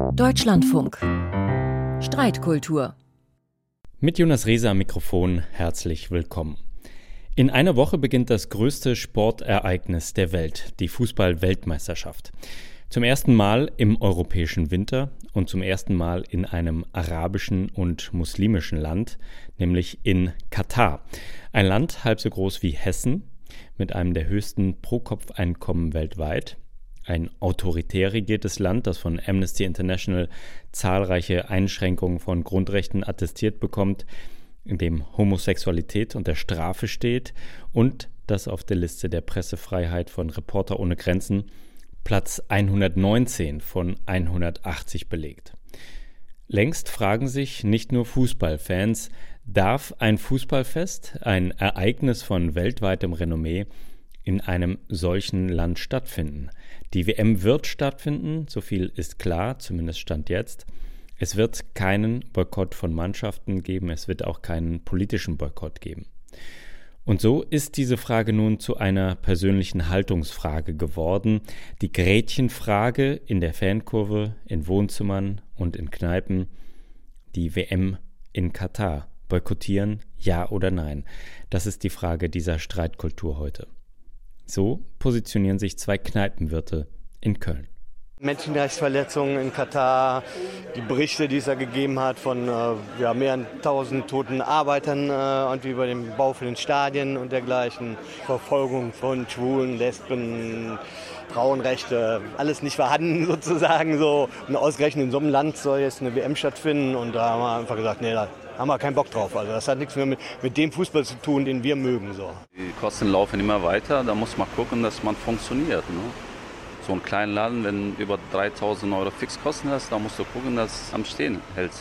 Deutschlandfunk. Streitkultur. Mit Jonas Reser am Mikrofon herzlich willkommen. In einer Woche beginnt das größte Sportereignis der Welt, die Fußball-Weltmeisterschaft. Zum ersten Mal im europäischen Winter und zum ersten Mal in einem arabischen und muslimischen Land, nämlich in Katar. Ein Land halb so groß wie Hessen, mit einem der höchsten Pro-Kopf-Einkommen weltweit. Ein autoritär regiertes Land, das von Amnesty International zahlreiche Einschränkungen von Grundrechten attestiert bekommt, in dem Homosexualität unter Strafe steht und das auf der Liste der Pressefreiheit von Reporter ohne Grenzen Platz 119 von 180 belegt. Längst fragen sich nicht nur Fußballfans, darf ein Fußballfest, ein Ereignis von weltweitem Renommee, in einem solchen Land stattfinden? Die WM wird stattfinden, so viel ist klar, zumindest stand jetzt. Es wird keinen Boykott von Mannschaften geben, es wird auch keinen politischen Boykott geben. Und so ist diese Frage nun zu einer persönlichen Haltungsfrage geworden, die Gretchenfrage in der Fankurve, in Wohnzimmern und in Kneipen, die WM in Katar. Boykottieren, ja oder nein? Das ist die Frage dieser Streitkultur heute. So positionieren sich zwei Kneipenwirte in Köln. Menschenrechtsverletzungen in Katar, die Berichte, die es da gegeben hat von äh, ja, mehr als 1000 toten Arbeitern äh, und über den Bau für den Stadien und dergleichen, Verfolgung von Schwulen, Lesben, Frauenrechte, alles nicht vorhanden sozusagen so. Und ausgerechnet in so einem Land soll jetzt eine WM stattfinden und da haben wir einfach gesagt, nee, da haben wir keinen Bock drauf. Also das hat nichts mehr mit, mit dem Fußball zu tun, den wir mögen. So. Die Kosten laufen immer weiter, da muss man gucken, dass man funktioniert. Ne? So ein kleiner Laden, wenn über 3000 Euro Fixkosten hast, da musst du gucken, dass es am Stehen hält.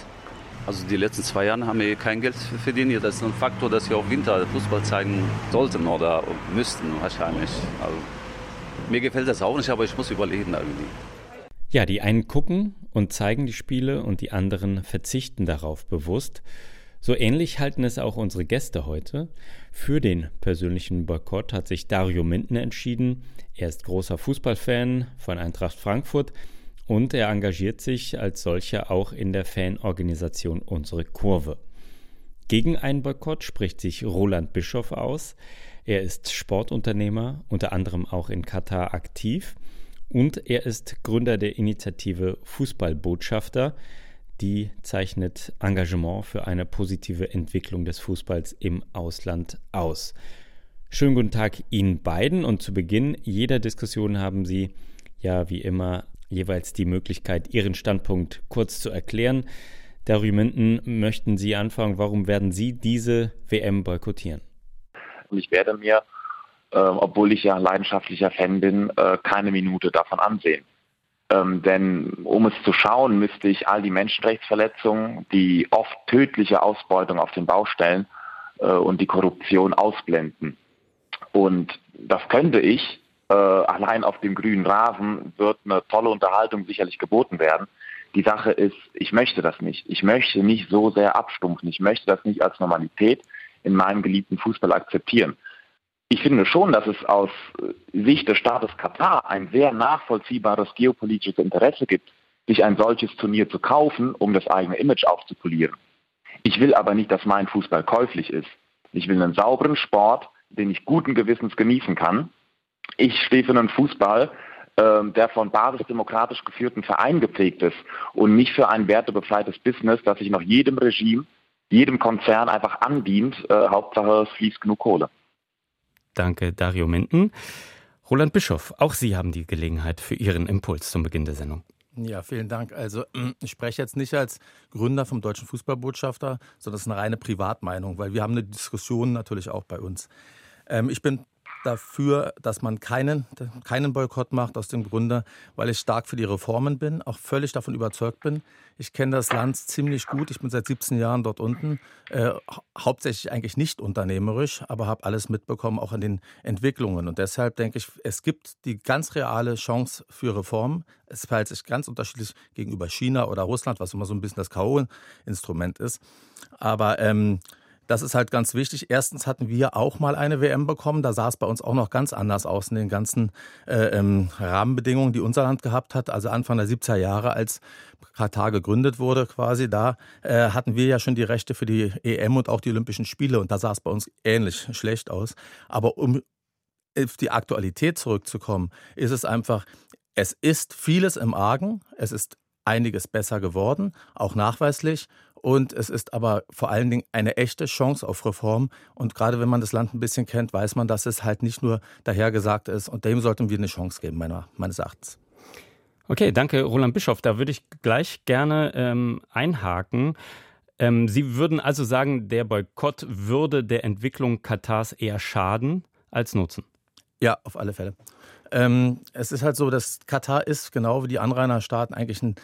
Also die letzten zwei Jahre haben wir kein Geld verdient. Das ist ein Faktor, dass wir auch Winter Fußball zeigen sollten oder müssten wahrscheinlich. Also mir gefällt das auch nicht, aber ich muss überlegen irgendwie. Ja, die einen gucken und zeigen die Spiele und die anderen verzichten darauf bewusst. So ähnlich halten es auch unsere Gäste heute. Für den persönlichen Boykott hat sich Dario Minden entschieden. Er ist großer Fußballfan von Eintracht Frankfurt und er engagiert sich als solcher auch in der Fanorganisation Unsere Kurve. Gegen einen Boykott spricht sich Roland Bischoff aus. Er ist Sportunternehmer, unter anderem auch in Katar aktiv und er ist Gründer der Initiative Fußballbotschafter die zeichnet Engagement für eine positive Entwicklung des Fußballs im Ausland aus. Schönen guten Tag Ihnen beiden und zu Beginn jeder Diskussion haben Sie ja wie immer jeweils die Möglichkeit, Ihren Standpunkt kurz zu erklären. Darüber möchten Sie anfangen. Warum werden Sie diese WM boykottieren? Ich werde mir, äh, obwohl ich ja leidenschaftlicher Fan bin, äh, keine Minute davon ansehen. Ähm, denn um es zu schauen, müsste ich all die Menschenrechtsverletzungen, die oft tödliche Ausbeutung auf den Baustellen äh, und die Korruption ausblenden. Und das könnte ich. Äh, allein auf dem grünen Rasen wird eine tolle Unterhaltung sicherlich geboten werden. Die Sache ist, ich möchte das nicht. Ich möchte nicht so sehr abstumpfen. Ich möchte das nicht als Normalität in meinem geliebten Fußball akzeptieren ich finde schon, dass es aus Sicht des Staates Katar ein sehr nachvollziehbares geopolitisches Interesse gibt, sich ein solches Turnier zu kaufen, um das eigene Image aufzupolieren. Ich will aber nicht, dass mein Fußball käuflich ist. Ich will einen sauberen Sport, den ich guten Gewissens genießen kann. Ich stehe für einen Fußball, äh, der von basisdemokratisch geführten Vereinen geprägt ist und nicht für ein wertebefreites Business, das sich noch jedem Regime, jedem Konzern einfach andient. Äh, Hauptsache, es fließt genug Kohle. Danke, Dario Minden. Roland Bischoff, auch Sie haben die Gelegenheit für Ihren Impuls zum Beginn der Sendung. Ja, vielen Dank. Also ich spreche jetzt nicht als Gründer vom Deutschen Fußballbotschafter, sondern es ist eine reine Privatmeinung, weil wir haben eine Diskussion natürlich auch bei uns. Ähm, ich bin dafür, dass man keinen, keinen Boykott macht, aus dem Grunde, weil ich stark für die Reformen bin, auch völlig davon überzeugt bin. Ich kenne das Land ziemlich gut. Ich bin seit 17 Jahren dort unten, äh, hauptsächlich eigentlich nicht unternehmerisch, aber habe alles mitbekommen, auch an den Entwicklungen. Und deshalb denke ich, es gibt die ganz reale Chance für Reformen. Es verhält sich ganz unterschiedlich gegenüber China oder Russland, was immer so ein bisschen das K.O.-Instrument ist. Aber ähm, das ist halt ganz wichtig. Erstens hatten wir auch mal eine WM bekommen. Da sah es bei uns auch noch ganz anders aus in den ganzen äh, ähm, Rahmenbedingungen, die unser Land gehabt hat. Also Anfang der 70er Jahre, als Katar gegründet wurde, quasi, da äh, hatten wir ja schon die Rechte für die EM und auch die Olympischen Spiele und da sah es bei uns ähnlich schlecht aus. Aber um auf die Aktualität zurückzukommen, ist es einfach, es ist vieles im Argen, es ist einiges besser geworden, auch nachweislich. Und es ist aber vor allen Dingen eine echte Chance auf Reform. Und gerade wenn man das Land ein bisschen kennt, weiß man, dass es halt nicht nur dahergesagt ist. Und dem sollten wir eine Chance geben, meiner, meines Erachtens. Okay, danke, Roland Bischoff. Da würde ich gleich gerne ähm, einhaken. Ähm, Sie würden also sagen, der Boykott würde der Entwicklung Katars eher schaden als nutzen? Ja, auf alle Fälle. Ähm, es ist halt so, dass Katar ist, genau wie die Anrainerstaaten, eigentlich ein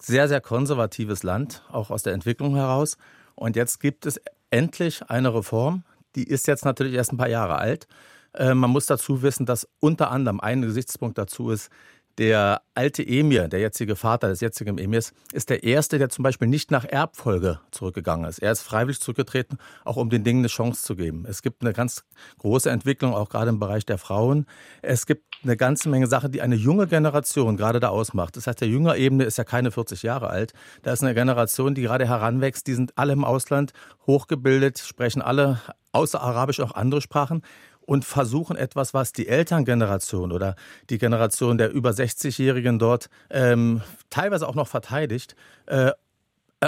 sehr, sehr konservatives Land, auch aus der Entwicklung heraus. Und jetzt gibt es endlich eine Reform, die ist jetzt natürlich erst ein paar Jahre alt. Äh, man muss dazu wissen, dass unter anderem ein Gesichtspunkt dazu ist, der alte Emir, der jetzige Vater des jetzigen Emirs, ist der erste, der zum Beispiel nicht nach Erbfolge zurückgegangen ist. Er ist freiwillig zurückgetreten, auch um den Dingen eine Chance zu geben. Es gibt eine ganz große Entwicklung, auch gerade im Bereich der Frauen. Es gibt eine ganze Menge Sachen, die eine junge Generation gerade da ausmacht. Das heißt, der jüngere Ebene ist ja keine 40 Jahre alt. Da ist eine Generation, die gerade heranwächst. Die sind alle im Ausland hochgebildet, sprechen alle außer Arabisch auch andere Sprachen und versuchen etwas, was die Elterngeneration oder die Generation der über 60-Jährigen dort ähm, teilweise auch noch verteidigt, äh,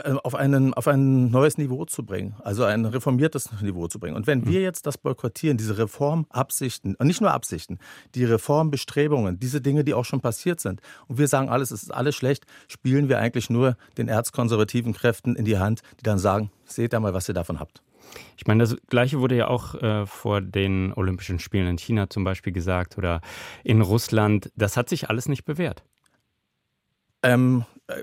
äh, auf, einen, auf ein neues Niveau zu bringen, also ein reformiertes Niveau zu bringen. Und wenn wir jetzt das boykottieren, diese Reformabsichten, und nicht nur Absichten, die Reformbestrebungen, diese Dinge, die auch schon passiert sind, und wir sagen alles, es ist alles schlecht, spielen wir eigentlich nur den erzkonservativen Kräften in die Hand, die dann sagen, seht da mal, was ihr davon habt. Ich meine, das Gleiche wurde ja auch äh, vor den Olympischen Spielen in China zum Beispiel gesagt oder in Russland. Das hat sich alles nicht bewährt. Ähm, äh,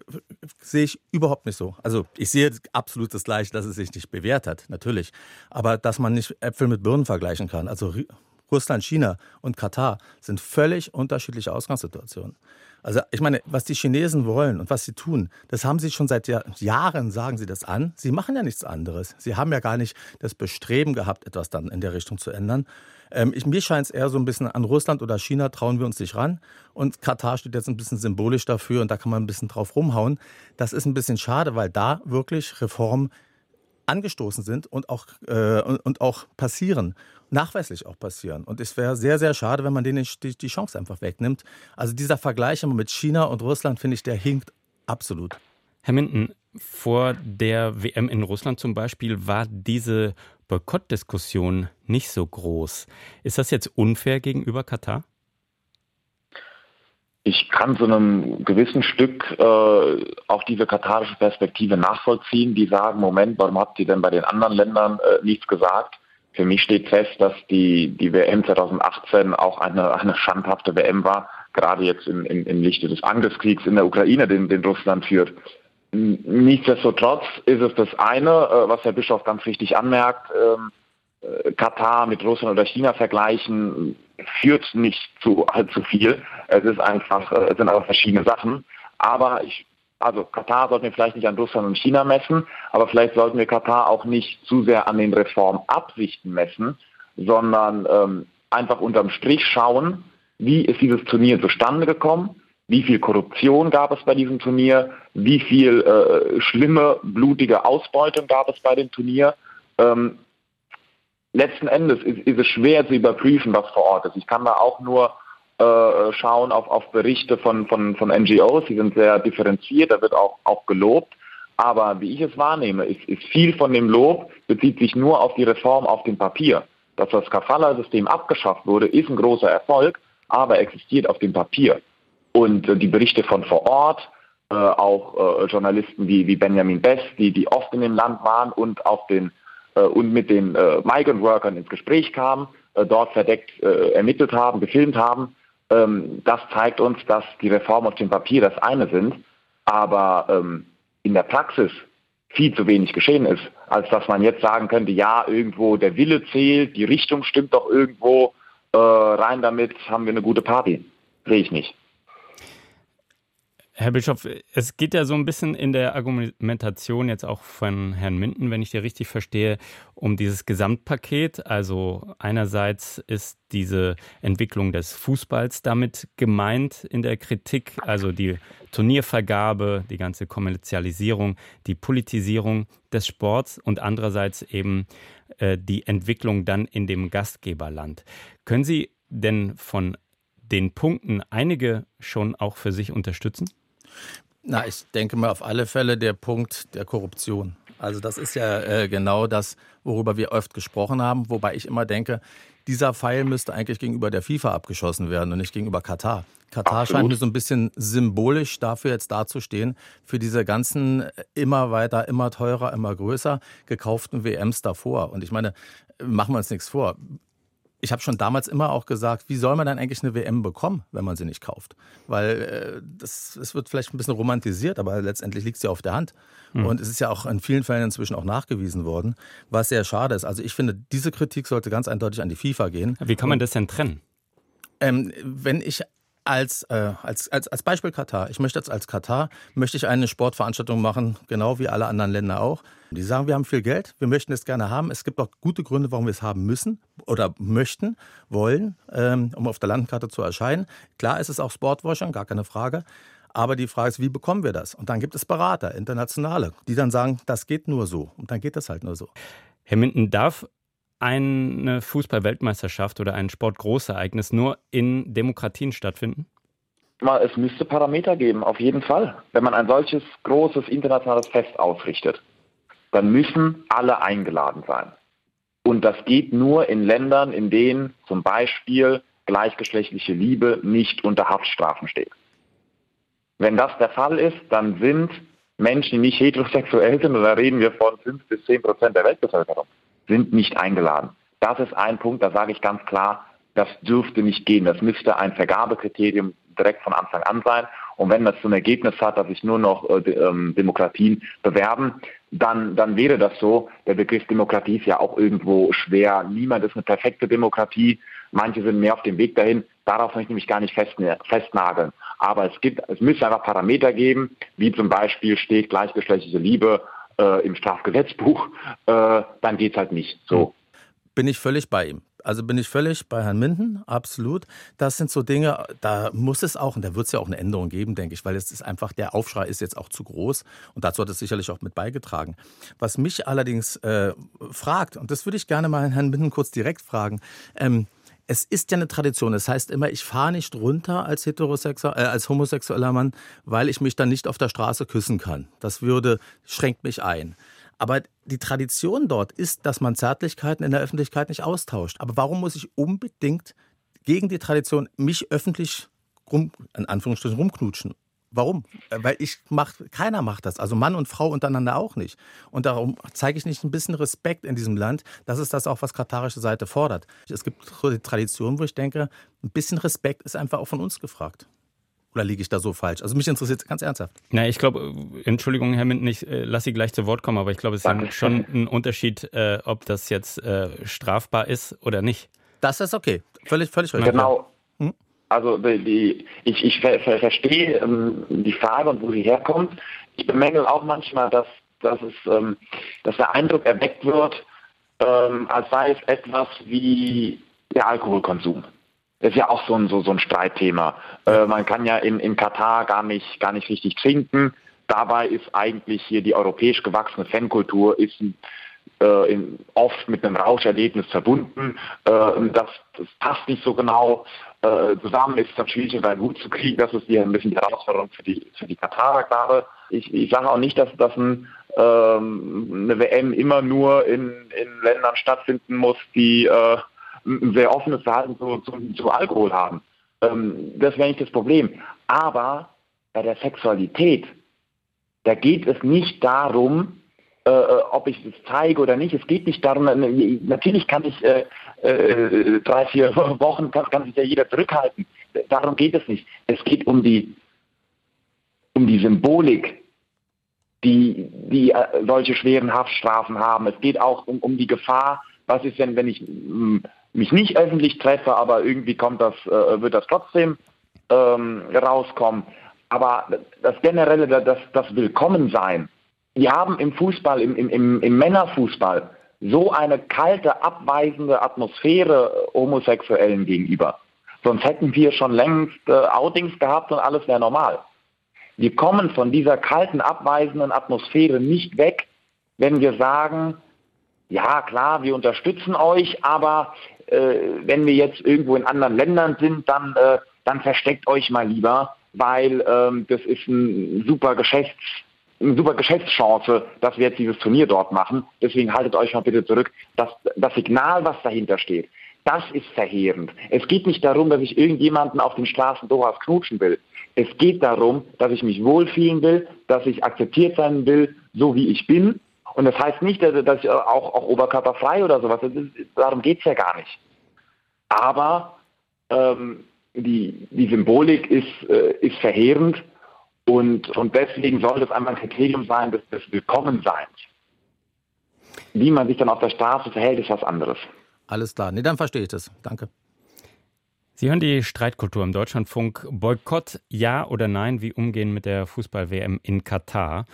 sehe ich überhaupt nicht so. Also ich sehe absolut das Gleiche, dass es sich nicht bewährt hat, natürlich. Aber dass man nicht Äpfel mit Birnen vergleichen kann. Also Russland, China und Katar sind völlig unterschiedliche Ausgangssituationen. Also ich meine, was die Chinesen wollen und was sie tun, das haben sie schon seit Jahren, sagen sie das an. Sie machen ja nichts anderes. Sie haben ja gar nicht das Bestreben gehabt, etwas dann in der Richtung zu ändern. Ähm, ich, mir scheint es eher so ein bisschen an Russland oder China trauen wir uns nicht ran. Und Katar steht jetzt ein bisschen symbolisch dafür und da kann man ein bisschen drauf rumhauen. Das ist ein bisschen schade, weil da wirklich Reformen angestoßen sind und auch, äh, und, auch passieren, nachweislich auch passieren. Und es wäre sehr, sehr schade, wenn man denen die, die Chance einfach wegnimmt. Also dieser Vergleich mit China und Russland, finde ich, der hinkt absolut. Herr Minden, vor der WM in Russland zum Beispiel war diese Boykottdiskussion nicht so groß. Ist das jetzt unfair gegenüber Katar? Ich kann zu einem gewissen Stück äh, auch diese katarische Perspektive nachvollziehen, die sagen, Moment, warum habt ihr denn bei den anderen Ländern äh, nichts gesagt? Für mich steht fest, dass die, die WM 2018 auch eine, eine schandhafte WM war, gerade jetzt im, im, im Lichte des Angriffskriegs in der Ukraine, den, den Russland führt. Nichtsdestotrotz ist es das eine, äh, was Herr Bischof ganz richtig anmerkt, ähm, äh, Katar mit Russland oder China vergleichen, führt nicht zu allzu viel. Es ist einfach, äh, es sind aber verschiedene Sachen. Aber ich, also Katar sollten wir vielleicht nicht an Russland und China messen, aber vielleicht sollten wir Katar auch nicht zu sehr an den Reformabsichten messen, sondern ähm, einfach unterm Strich schauen, wie ist dieses Turnier zustande gekommen, wie viel Korruption gab es bei diesem Turnier, wie viel äh, schlimme, blutige Ausbeutung gab es bei dem Turnier. Ähm, letzten Endes ist, ist, es schwer zu überprüfen, was vor Ort ist. Ich kann da auch nur äh, schauen auf, auf Berichte von, von, von NGOs, die sind sehr differenziert, da wird auch, auch gelobt. Aber wie ich es wahrnehme, ist, ist viel von dem Lob bezieht sich nur auf die Reform auf dem Papier. Dass das Kafala-System abgeschafft wurde, ist ein großer Erfolg, aber existiert auf dem Papier. Und äh, die Berichte von vor Ort, äh, auch äh, Journalisten wie, wie Benjamin Best, die, die oft in dem Land waren und auf den und mit den äh, Migrant Workern ins Gespräch kamen, äh, dort verdeckt ermittelt haben, gefilmt haben. Ähm, das zeigt uns, dass die Reformen auf dem Papier das eine sind, aber ähm, in der Praxis viel zu wenig geschehen ist, als dass man jetzt sagen könnte, ja, irgendwo der Wille zählt, die Richtung stimmt doch irgendwo, rein damit haben wir eine gute Party. Sehe ich nicht. Herr Bischof, es geht ja so ein bisschen in der Argumentation jetzt auch von Herrn Minden, wenn ich dir richtig verstehe, um dieses Gesamtpaket. Also einerseits ist diese Entwicklung des Fußballs damit gemeint in der Kritik, also die Turniervergabe, die ganze Kommerzialisierung, die Politisierung des Sports und andererseits eben äh, die Entwicklung dann in dem Gastgeberland. Können Sie denn von den Punkten einige schon auch für sich unterstützen? Na, ich denke mal auf alle Fälle der Punkt der Korruption. Also das ist ja äh, genau das, worüber wir oft gesprochen haben, wobei ich immer denke, dieser Pfeil müsste eigentlich gegenüber der FIFA abgeschossen werden und nicht gegenüber Katar. Katar Absolut. scheint mir so ein bisschen symbolisch dafür jetzt dazustehen, für diese ganzen immer weiter, immer teurer, immer größer gekauften WMs davor. Und ich meine, machen wir uns nichts vor ich habe schon damals immer auch gesagt, wie soll man dann eigentlich eine WM bekommen, wenn man sie nicht kauft? Weil äh, das, das wird vielleicht ein bisschen romantisiert, aber letztendlich liegt sie auf der Hand. Mhm. Und es ist ja auch in vielen Fällen inzwischen auch nachgewiesen worden, was sehr schade ist. Also ich finde, diese Kritik sollte ganz eindeutig an die FIFA gehen. Wie kann man das denn trennen? Ähm, wenn ich als, äh, als, als, als Beispiel Katar. Ich möchte jetzt als Katar, möchte ich eine Sportveranstaltung machen, genau wie alle anderen Länder auch. Die sagen, wir haben viel Geld, wir möchten es gerne haben. Es gibt auch gute Gründe, warum wir es haben müssen oder möchten, wollen, ähm, um auf der Landkarte zu erscheinen. Klar ist es auch Sportwashing, gar keine Frage. Aber die Frage ist, wie bekommen wir das? Und dann gibt es Berater, internationale, die dann sagen, das geht nur so. Und dann geht das halt nur so. Herr Minden, darf eine Fußball-Weltmeisterschaft oder ein Sportgroßereignis nur in Demokratien stattfinden? Es müsste Parameter geben, auf jeden Fall. Wenn man ein solches großes internationales Fest ausrichtet, dann müssen alle eingeladen sein. Und das geht nur in Ländern, in denen zum Beispiel gleichgeschlechtliche Liebe nicht unter Haftstrafen steht. Wenn das der Fall ist, dann sind Menschen, die nicht heterosexuell sind, und da reden wir von 5 bis 10 Prozent der Weltbevölkerung, sind nicht eingeladen. Das ist ein Punkt, da sage ich ganz klar, das dürfte nicht gehen. Das müsste ein Vergabekriterium direkt von Anfang an sein. Und wenn das ein Ergebnis hat, dass sich nur noch äh, ähm, Demokratien bewerben, dann, dann wäre das so. Der Begriff Demokratie ist ja auch irgendwo schwer. Niemand ist eine perfekte Demokratie. Manche sind mehr auf dem Weg dahin. Darauf möchte ich mich gar nicht festnageln. Aber es gibt, es müsste einfach Parameter geben, wie zum Beispiel steht gleichgeschlechtliche Liebe äh, im Strafgesetzbuch, äh, dann geht es halt nicht. So. Bin ich völlig bei ihm. Also bin ich völlig bei Herrn Minden, absolut. Das sind so Dinge, da muss es auch, und da wird es ja auch eine Änderung geben, denke ich, weil es ist einfach, der Aufschrei ist jetzt auch zu groß und dazu hat es sicherlich auch mit beigetragen. Was mich allerdings äh, fragt, und das würde ich gerne mal Herrn Minden kurz direkt fragen, ähm, es ist ja eine Tradition. Das heißt immer, ich fahre nicht runter als, heterosexuell, äh, als homosexueller Mann, weil ich mich dann nicht auf der Straße küssen kann. Das würde, schränkt mich ein. Aber die Tradition dort ist, dass man Zärtlichkeiten in der Öffentlichkeit nicht austauscht. Aber warum muss ich unbedingt gegen die Tradition mich öffentlich rum, in Anführungsstrichen rumknutschen? Warum? Äh, weil ich mach, keiner macht das. Also Mann und Frau untereinander auch nicht. Und darum zeige ich nicht ein bisschen Respekt in diesem Land. Das ist das auch, was katarische Seite fordert. Es gibt Traditionen, wo ich denke, ein bisschen Respekt ist einfach auch von uns gefragt. Oder liege ich da so falsch? Also mich interessiert ganz ernsthaft. Na, ich glaube, Entschuldigung, Herr Minden, ich äh, lasse Sie gleich zu Wort kommen, aber ich glaube, es ist schon ein Unterschied, äh, ob das jetzt äh, strafbar ist oder nicht. Das ist okay. Völlig, völlig richtig. Genau. Hm? Also die, ich, ich verstehe ähm, die Frage und wo sie herkommt. Ich bemängel auch manchmal, dass, dass, es, ähm, dass der Eindruck erweckt wird, ähm, als sei es etwas wie der Alkoholkonsum. Das ist ja auch so ein, so, so ein Streitthema. Äh, man kann ja in, in Katar gar nicht, gar nicht richtig trinken. Dabei ist eigentlich hier die europäisch gewachsene Fankultur ist äh, in, oft mit einem Rauscherlebnis verbunden. Äh, das, das, passt nicht so genau äh, zusammen. Ist dann schwierig, unter einen zu kriegen. Das ist hier ein bisschen die Herausforderung für die, für die Katarer gerade. Ich, ich sage auch nicht, dass das ein, ähm, eine WM immer nur in, in Ländern stattfinden muss, die äh, ein sehr offenes Verhalten zu, zu, zu Alkohol haben. Ähm, das wäre nicht das Problem. Aber bei der Sexualität, da geht es nicht darum, äh, äh ob ich es zeige oder nicht. Es geht nicht darum, äh, natürlich kann ich äh, äh, drei, vier Wochen, kann, kann sich ja jeder zurückhalten. Darum geht es nicht. Es geht um die, um die Symbolik, die, die äh, solche schweren Haftstrafen haben. Es geht auch um, um die Gefahr, was ist denn, wenn ich mich nicht öffentlich treffe, aber irgendwie kommt das, wird das trotzdem ähm, rauskommen. Aber das generelle, das, das Willkommensein, wir haben im Fußball, im, im, im Männerfußball, so eine kalte, abweisende Atmosphäre Homosexuellen gegenüber. Sonst hätten wir schon längst äh, Outings gehabt und alles wäre normal. Wir kommen von dieser kalten, abweisenden Atmosphäre nicht weg, wenn wir sagen, ja klar, wir unterstützen euch, aber äh, wenn wir jetzt irgendwo in anderen Ländern sind, dann, äh, dann versteckt euch mal lieber, weil ähm, das ist ein super Geschäfts eine super Geschäftschance, dass wir jetzt dieses Turnier dort machen. Deswegen haltet euch mal bitte zurück. Das, das Signal, was dahinter steht, das ist verheerend. Es geht nicht darum, dass ich irgendjemanden auf den Straßen Dohas knutschen will. Es geht darum, dass ich mich wohlfühlen will, dass ich akzeptiert sein will, so wie ich bin. Und das heißt nicht, dass ich auch, auch oberkörperfrei oder sowas, darum geht es ja gar nicht. Aber ähm, die, die Symbolik ist, äh, ist verheerend und, und deswegen soll das einmal ein Kriterium sein des, des Willkommenseins. Wie man sich dann auf der Straße verhält, ist was anderes. Alles klar. Nee, dann verstehe ich das. Danke. Sie hören die Streitkultur im Deutschlandfunk. Boykott, ja oder nein? Wie umgehen mit der Fußball-WM in Katar?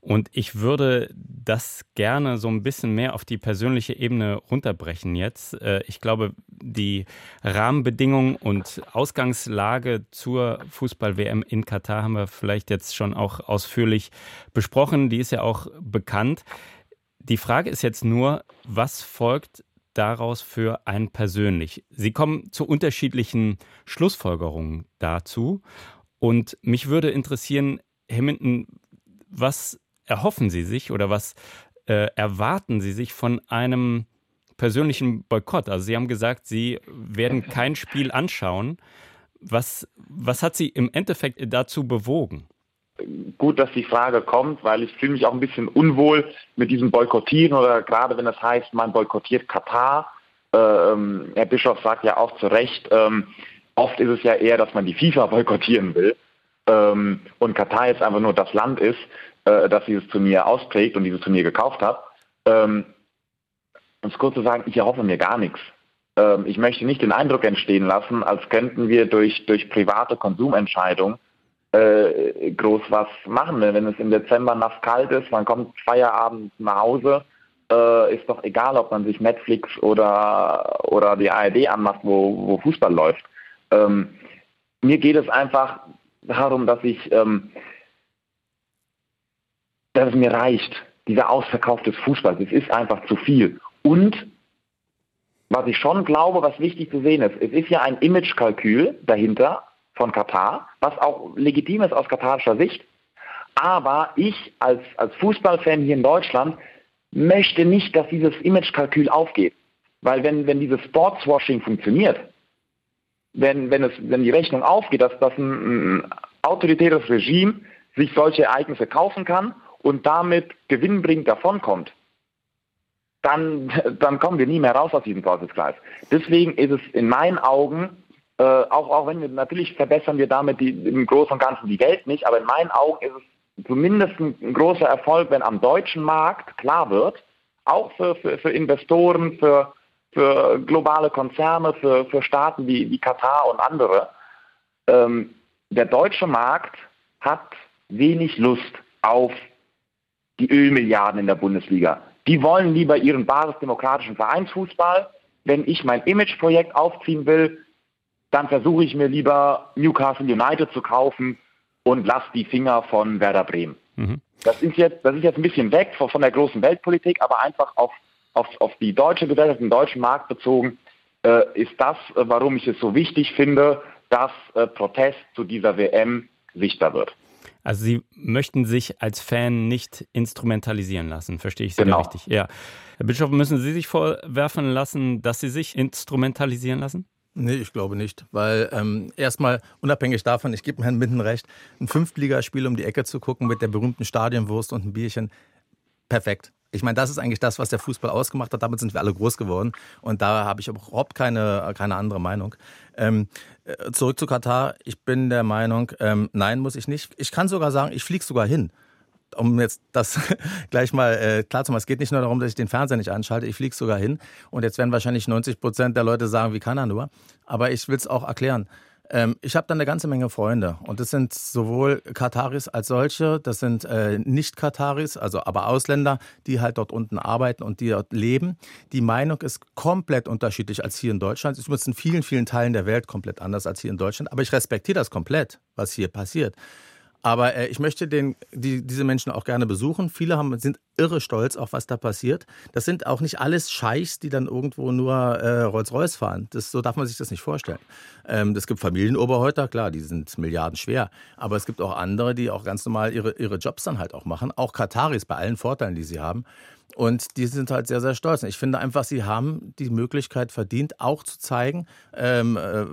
Und ich würde das gerne so ein bisschen mehr auf die persönliche Ebene runterbrechen jetzt. Äh, ich glaube, die Rahmenbedingungen und Ausgangslage zur Fußball-WM in Katar haben wir vielleicht jetzt schon auch ausführlich besprochen. Die ist ja auch bekannt. Die Frage ist jetzt nur, was folgt daraus für einen persönlich? Sie kommen zu unterschiedlichen Schlussfolgerungen dazu. Und mich würde interessieren, Herr Minden, was erhoffen Sie sich oder was äh, erwarten Sie sich von einem persönlichen Boykott? Also Sie haben gesagt, Sie werden kein Spiel anschauen. Was, was hat Sie im Endeffekt dazu bewogen? Gut, dass die Frage kommt, weil ich fühle mich auch ein bisschen unwohl mit diesem Boykottieren oder gerade wenn das heißt, man boykottiert Katar. Ähm, Herr Bischof sagt ja auch zu Recht, ähm, oft ist es ja eher, dass man die FIFA boykottieren will ähm, und Katar jetzt einfach nur das Land ist, äh, dass dieses Turnier ausprägt und dieses Turnier gekauft hat. Ähm, um es kurz zu sagen, ich erhoffe mir gar nichts. Ähm, ich möchte nicht den Eindruck entstehen lassen, als könnten wir durch, durch private Konsumentscheidungen äh, groß was machen. Wenn es im Dezember nass kalt ist, man kommt Feierabend nach Hause, äh, ist doch egal, ob man sich Netflix oder, oder die ARD anmacht, wo, wo Fußball läuft. Ähm, mir geht es einfach darum, dass ich ähm, dass es mir reicht. Dieser Ausverkauf des Fußballs, es ist einfach zu viel. Und was ich schon glaube, was wichtig zu sehen ist, es ist ja ein Imagekalkül dahinter von Katar, was auch legitim ist aus katarischer Sicht. Aber ich als, als Fußballfan hier in Deutschland möchte nicht, dass dieses Imagekalkül aufgeht. Weil wenn, wenn dieses Sportswashing funktioniert, wenn, wenn, es, wenn die Rechnung aufgeht, dass, dass ein, ein autoritäres Regime sich solche Ereignisse kaufen kann und damit gewinnbringend davonkommt, dann, dann kommen wir nie mehr raus aus diesem Teufelskreis. Deswegen ist es in meinen Augen, äh, auch, auch wenn wir natürlich verbessern wir damit die, im Großen und Ganzen die Welt nicht, aber in meinen Augen ist es zumindest ein, großer Erfolg, wenn am deutschen Markt klar wird, auch für, für, für Investoren, für, für globale Konzerne, für, für Staaten wie, wie Katar und andere, ähm, der deutsche Markt hat wenig Lust auf die Ölmilliarden in der Bundesliga. Die wollen lieber ihren basisdemokratischen Vereinsfußball. Wenn ich mein Imageprojekt aufziehen will, dann versuche ich mir lieber Newcastle United zu kaufen und lasse die Finger von Werder Bremen. Mhm. Das, ist jetzt, das ist jetzt ein bisschen weg von, von der großen Weltpolitik, aber einfach auf, auf, auf die deutsche Gesellschaft, den deutschen Markt bezogen, äh, ist das, äh, warum ich es so wichtig finde, dass äh, Protest zu dieser WM sichtbar wird. Also Sie möchten sich als Fan nicht instrumentalisieren lassen, verstehe ich Sie genau. richtig? Ja. Herr Bischof, müssen Sie sich vorwerfen lassen, dass Sie sich instrumentalisieren lassen? Nee, ich glaube nicht. Weil ähm, erstmal, unabhängig davon, ich gebe Herrn Minden recht, ein Fünftligaspiel um die Ecke zu gucken mit der berühmten Stadionwurst und ein Bierchen, perfekt. Ich meine, das ist eigentlich das, was der Fußball ausgemacht hat. Damit sind wir alle groß geworden. Und da habe ich überhaupt keine, keine andere Meinung. Ähm, äh, zurück zu Katar. Ich bin der Meinung, ähm, nein, muss ich nicht. Ich kann sogar sagen, ich fliege sogar hin. Um jetzt das gleich mal äh, klar zu machen, es geht nicht nur darum, dass ich den Fernseher nicht einschalte, ich fliege sogar hin. Und jetzt werden wahrscheinlich 90 Prozent der Leute sagen, wie kann er nur? Aber ich will es auch erklären. Ähm, ich habe da eine ganze Menge Freunde und das sind sowohl Kataris als solche, das sind äh, Nicht-Kataris, also aber Ausländer, die halt dort unten arbeiten und die dort leben. Die Meinung ist komplett unterschiedlich als hier in Deutschland. Es ist in vielen, vielen Teilen der Welt komplett anders als hier in Deutschland, aber ich respektiere das komplett, was hier passiert. Aber äh, ich möchte den, die, diese Menschen auch gerne besuchen. Viele haben, sind irre stolz auf was da passiert. Das sind auch nicht alles Scheichs, die dann irgendwo nur äh, Rolls-Royce fahren. Das, so darf man sich das nicht vorstellen. Ähm, es gibt Familienoberhäuter, klar, die sind Milliarden schwer. Aber es gibt auch andere, die auch ganz normal ihre, ihre Jobs dann halt auch machen. Auch Kataris bei allen Vorteilen, die sie haben. Und die sind halt sehr, sehr stolz. ich finde einfach, sie haben die Möglichkeit verdient, auch zu zeigen, ähm, äh,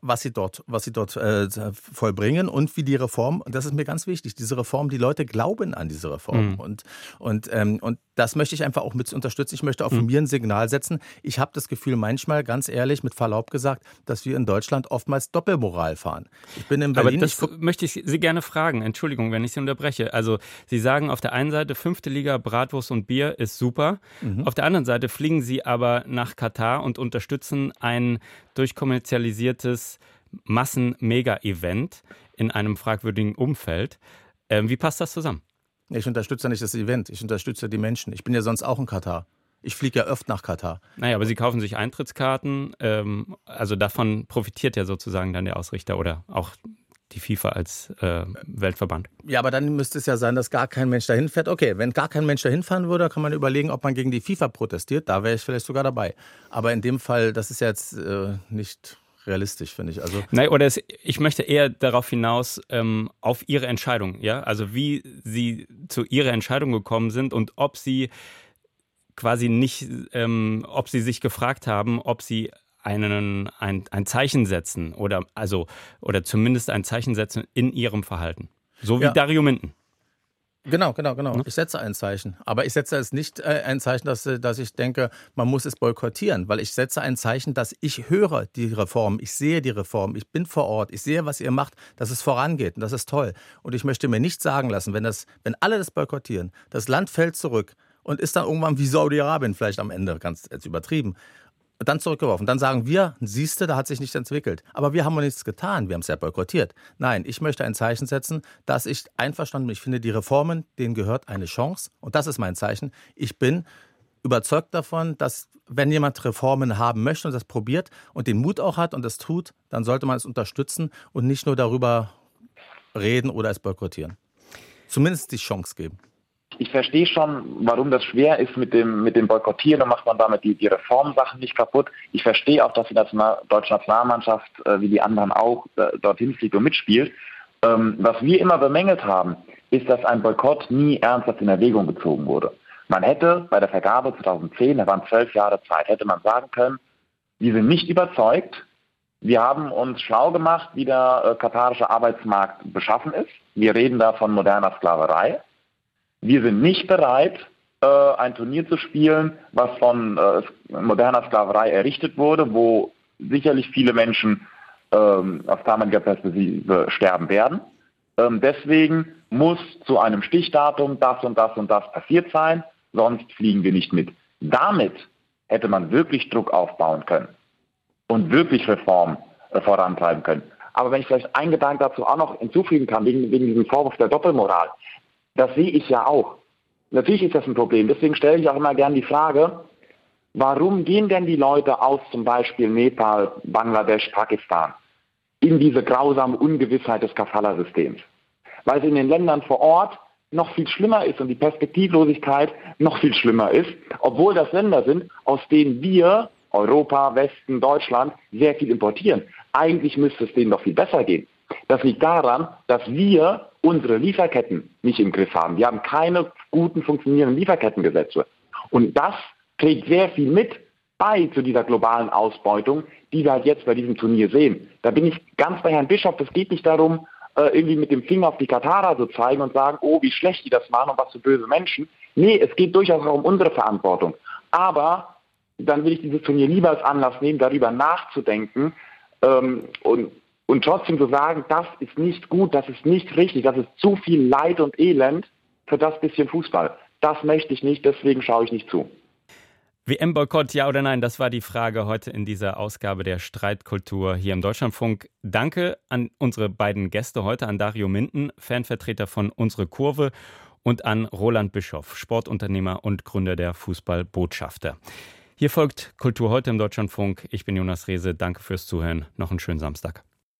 was sie dort, was sie dort äh, vollbringen und wie die Reform, und das ist mir ganz wichtig, diese Reform, die Leute glauben an diese Reform. Mhm. Und, und, ähm, und das möchte ich einfach auch mit unterstützen. Ich möchte auch von mhm. mir ein Signal setzen. Ich habe das Gefühl manchmal, ganz ehrlich, mit Verlaub gesagt, dass wir in Deutschland oftmals Doppelmoral fahren. Ich bin in Berlin. Aber das möchte ich Sie gerne fragen. Entschuldigung, wenn ich Sie unterbreche. Also Sie sagen auf der einen Seite fünfte Liga Bratwurst und Bier ist super. Mhm. Auf der anderen Seite fliegen Sie aber nach Katar und unterstützen ein durchkommerzialisiertes Massen-Mega-Event in einem fragwürdigen Umfeld. Ähm, wie passt das zusammen? Ich unterstütze nicht das Event, ich unterstütze die Menschen. Ich bin ja sonst auch in Katar. Ich fliege ja öfter nach Katar. Naja, aber Sie kaufen sich Eintrittskarten. Ähm, also davon profitiert ja sozusagen dann der Ausrichter oder auch die FIFA als äh, Weltverband. Ja, aber dann müsste es ja sein, dass gar kein Mensch dahin fährt. Okay, wenn gar kein Mensch dahin fahren würde, kann man überlegen, ob man gegen die FIFA protestiert. Da wäre ich vielleicht sogar dabei. Aber in dem Fall, das ist ja jetzt äh, nicht realistisch, finde ich. Also Nein, oder es, ich möchte eher darauf hinaus, ähm, auf Ihre Entscheidung, ja, also wie Sie zu Ihrer Entscheidung gekommen sind und ob Sie quasi nicht, ähm, ob Sie sich gefragt haben, ob Sie einen, ein, ein Zeichen setzen oder also oder zumindest ein Zeichen setzen in ihrem Verhalten. So wie ja. Dario Minden. Genau, genau, genau. Ich setze ein Zeichen. Aber ich setze es nicht äh, ein Zeichen, dass, äh, dass ich denke, man muss es boykottieren, weil ich setze ein Zeichen, dass ich höre die Reform, ich sehe die Reform, ich bin vor Ort, ich sehe, was ihr macht, dass es vorangeht und das ist toll. Und ich möchte mir nicht sagen lassen, wenn, das, wenn alle das boykottieren, das Land fällt zurück und ist dann irgendwann wie Saudi-Arabien vielleicht am Ende, ganz jetzt übertrieben dann zurückgeworfen. Dann sagen wir, siehste, da hat sich nichts entwickelt. Aber wir haben ja nichts getan, wir haben es ja boykottiert. Nein, ich möchte ein Zeichen setzen, dass ich einverstanden bin. Ich finde, die Reformen, denen gehört eine Chance. Und das ist mein Zeichen. Ich bin überzeugt davon, dass wenn jemand Reformen haben möchte und das probiert und den Mut auch hat und das tut, dann sollte man es unterstützen und nicht nur darüber reden oder es boykottieren. Zumindest die Chance geben ich verstehe schon, warum das schwer ist mit dem, mit dem Boykottieren, dann macht man damit die, die Reformsachen nicht kaputt. Ich verstehe auch, dass die National deutsche Nationalmannschaft, äh, wie die anderen auch, äh, dorthin fliegt und mitspielt. Ähm, was wir immer bemängelt haben, ist, dass ein Boykott nie ernsthaft in Erwägung gezogen wurde. Man hätte bei der Vergabe 2010, da waren zwölf Jahre Zeit, hätte man sagen können, wir sind nicht überzeugt, wir haben uns schlau gemacht, wie der äh, katarische Arbeitsmarkt beschaffen ist. Wir reden da von moderner Sklaverei. Wir sind nicht bereit, äh, ein Turnier zu spielen, was von äh, moderner Sklaverei errichtet wurde, wo sicherlich viele Menschen ähm, aus damaliger Perspektive sterben werden. Ähm, deswegen muss zu einem Stichdatum das und das und das passiert sein, sonst fliegen wir nicht mit. Damit hätte man wirklich Druck aufbauen können und wirklich Reformen äh, vorantreiben können. Aber wenn ich vielleicht einen Gedanken dazu auch noch hinzufügen kann, wegen, wegen diesem Vorwurf der Doppelmoral. Das sehe ich ja auch. Natürlich ist das ein Problem. Deswegen stelle ich auch immer gern die Frage, warum gehen denn die Leute aus zum Beispiel Nepal, Bangladesch, Pakistan in diese grausame Ungewissheit des Kafala-Systems? Weil es in den Ländern vor Ort noch viel schlimmer ist und die Perspektivlosigkeit noch viel schlimmer ist, obwohl das Länder sind, aus denen wir, Europa, Westen, Deutschland, sehr viel importieren. Eigentlich müsste es denen doch viel besser gehen. Das liegt daran, dass wir unsere Lieferketten nicht im Griff haben. Wir haben keine guten funktionierenden Lieferkettengesetze. Und das trägt sehr viel mit bei zu dieser globalen Ausbeutung, die wir halt jetzt bei diesem Turnier sehen. Da bin ich ganz bei Herrn Bischof. Es geht nicht darum, äh, irgendwie mit dem Finger auf die Katarer zu zeigen und sagen, oh, wie schlecht die das machen und was für böse Menschen. Nee, es geht durchaus auch um unsere Verantwortung. Aber dann will ich dieses Turnier lieber als Anlass nehmen, darüber nachzudenken ähm, und und trotzdem zu sagen, das ist nicht gut, das ist nicht richtig, das ist zu viel Leid und Elend für das bisschen Fußball. Das möchte ich nicht, deswegen schaue ich nicht zu. WM-Boykott, ja oder nein? Das war die Frage heute in dieser Ausgabe der Streitkultur hier im Deutschlandfunk. Danke an unsere beiden Gäste heute, an Dario Minden, Fanvertreter von Unsere Kurve, und an Roland Bischoff, Sportunternehmer und Gründer der Fußballbotschafter. Hier folgt Kultur heute im Deutschlandfunk. Ich bin Jonas Rehse. Danke fürs Zuhören. Noch einen schönen Samstag.